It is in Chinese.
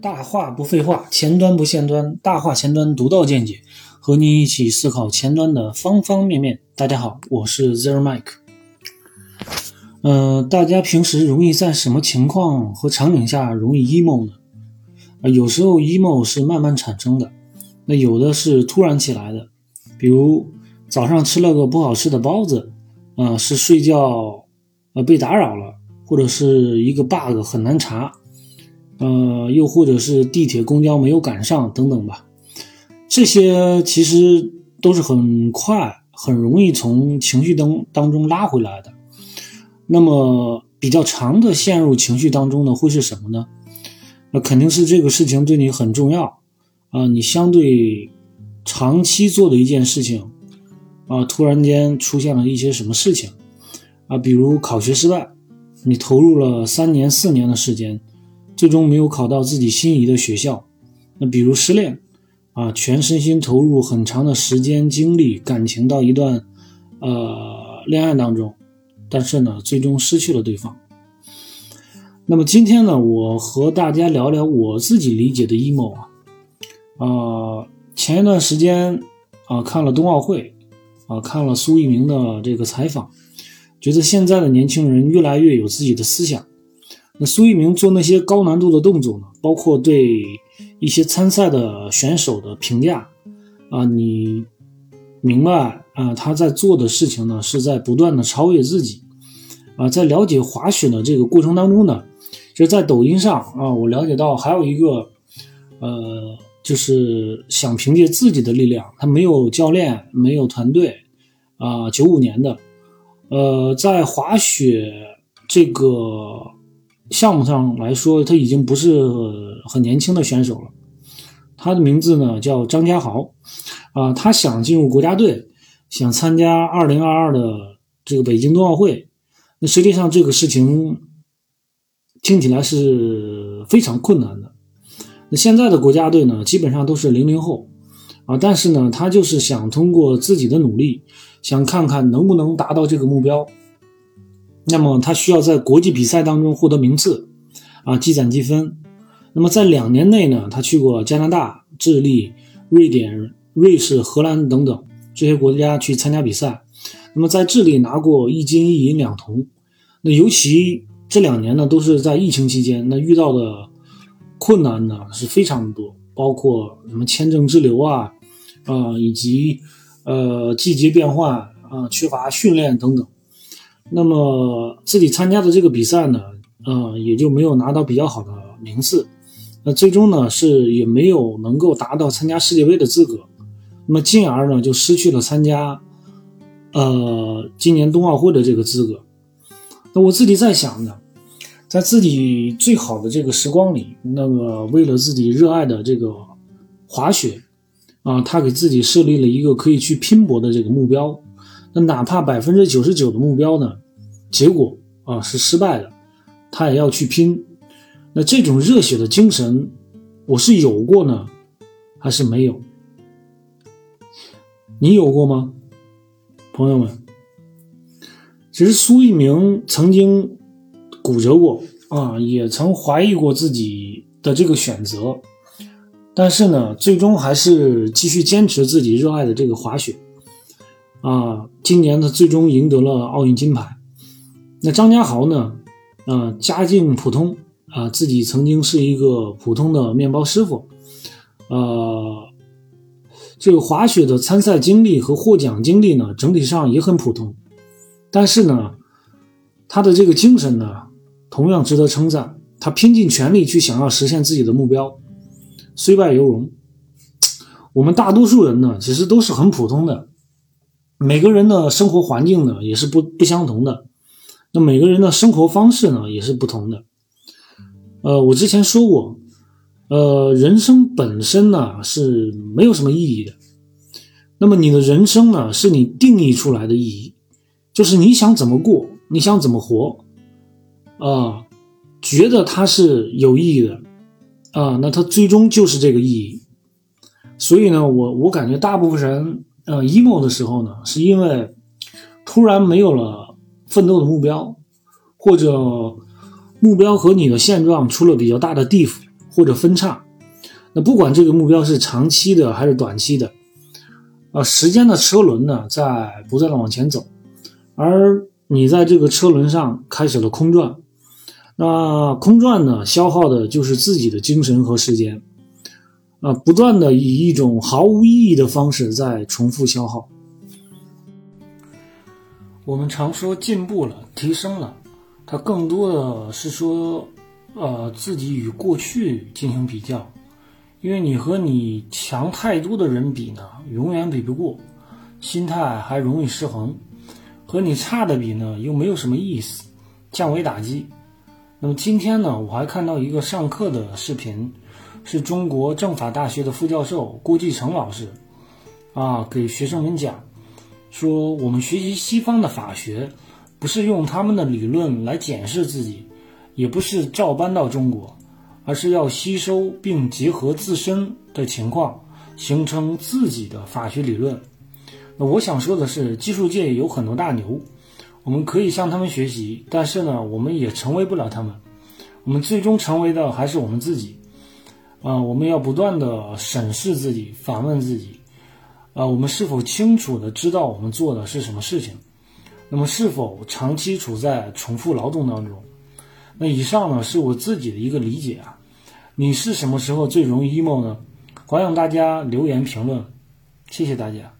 大话不废话，前端不限端，大话前端独到见解，和您一起思考前端的方方面面。大家好，我是 Zero Mike。嗯、大家平时容易在什么情况和场景下容易 emo 呢？啊，有时候 emo 是慢慢产生的，那有的是突然起来的，比如早上吃了个不好吃的包子，啊、是睡觉呃被打扰了，或者是一个 bug 很难查，呃，又或者是地铁、公交没有赶上等等吧。这些其实都是很快、很容易从情绪当当中拉回来的。那么比较长的陷入情绪当中呢，会是什么呢？那肯定是这个事情对你很重要啊，你相对长期做的一件事情啊，突然间出现了一些什么事情啊，比如考学失败，你投入了三年、四年的时间，最终没有考到自己心仪的学校。那比如失恋啊，全身心投入很长的时间、精力、感情到一段呃恋爱当中，但是呢，最终失去了对方。那么今天呢，我和大家聊聊我自己理解的 emo 啊，呃，前一段时间啊看了冬奥会啊，看了苏翊鸣的这个采访，觉得现在的年轻人越来越有自己的思想。那苏翊鸣做那些高难度的动作呢，包括对一些参赛的选手的评价啊，你明白啊，他在做的事情呢，是在不断的超越自己啊，在了解滑雪的这个过程当中呢，就在抖音上啊，我了解到还有一个呃，就是想凭借自己的力量，他没有教练，没有团队啊，九五年的，呃，在滑雪这个项目上来说，他已经不是很年轻的选手了。他的名字呢叫张家豪，啊，他想进入国家队，想参加二零二二的这个北京冬奥会。那实际上这个事情听起来是非常困难的。那现在的国家队呢，基本上都是零零后啊，但是呢，他就是想通过自己的努力，想看看能不能达到这个目标。那么他需要在国际比赛当中获得名次，啊，积攒积分。那么在两年内呢，他去过加拿大、智利、瑞典、瑞士、荷兰等等这些国家去参加比赛。那么在智利拿过一金一银两铜。那尤其这两年呢，都是在疫情期间，那遇到的困难呢是非常多，包括什么签证滞留啊，啊、以及呃季节变换啊、缺乏训练等等。那么自己参加的这个比赛呢，呃，也就没有拿到比较好的名次。那最终呢，是也没有能够达到参加世界杯的资格。那么进而呢，就失去了参加呃今年冬奥会的这个资格。那我自己在想呢，在自己最好的这个时光里，那么为了自己热爱的这个滑雪啊，他给自己设立了一个可以去拼搏的这个目标。那哪怕百分之九十九的目标呢，结果啊是失败的，他也要去拼。那这种热血的精神，我是有过呢，还是没有？你有过吗，朋友们？其实苏翊鸣曾经骨折过啊，也曾怀疑过自己的这个选择，但是呢，最终还是继续坚持自己热爱的这个滑雪。啊，今年他最终赢得了奥运金牌。那张家豪呢？啊，家境普通啊，自己曾经是一个普通的面包师傅。呃，这个滑雪的参赛经历和获奖经历呢，整体上也很普通。但是呢，他的这个精神呢，同样值得称赞。他拼尽全力去想要实现自己的目标，虽败犹荣。我们大多数人呢，其实都是很普通的。每个人的生活环境呢也是不不相同的，那每个人的生活方式呢也是不同的。呃，我之前说过，呃，人生本身呢是没有什么意义的。那么你的人生呢是你定义出来的意义，就是你想怎么过，你想怎么活，啊、觉得它是有意义的，啊、那它最终就是这个意义。所以呢，我我感觉大部分人。呃，emo 的时候呢，是因为突然没有了奋斗的目标，或者目标和你的现状出了比较大的地幅或者分叉，那不管这个目标是长期的还是短期的，啊，时间的车轮呢在不断的往前走，而你在这个车轮上开始了空转，那空转呢消耗的就是自己的精神和时间，啊，不断的以一种毫无意义的方式在重复消耗。我们常说进步了，提升了，它更多的是说，呃，自己与过去进行比较，因为你和你强太多的人比呢，永远比不过，心态还容易失衡；和你差的比呢，又没有什么意思，降维打击。那么今天呢，我还看到一个上课的视频，是中国政法大学的副教授郭继成老师，啊，给学生们讲。说我们学习西方的法学，不是用他们的理论来检视自己，也不是照搬到中国，而是要吸收并结合自身的情况，形成自己的法学理论。那我想说的是，技术界有很多大牛，我们可以向他们学习，但是呢，我们也成为不了他们。我们最终成为的还是我们自己。啊，我们要不断的审视自己，反问自己。啊，我们是否清楚的知道我们做的是什么事情？那么是否长期处在重复劳动当中？那以上呢是我自己的一个理解啊。你是什么时候最容易 emo 呢？欢迎大家留言评论，谢谢大家。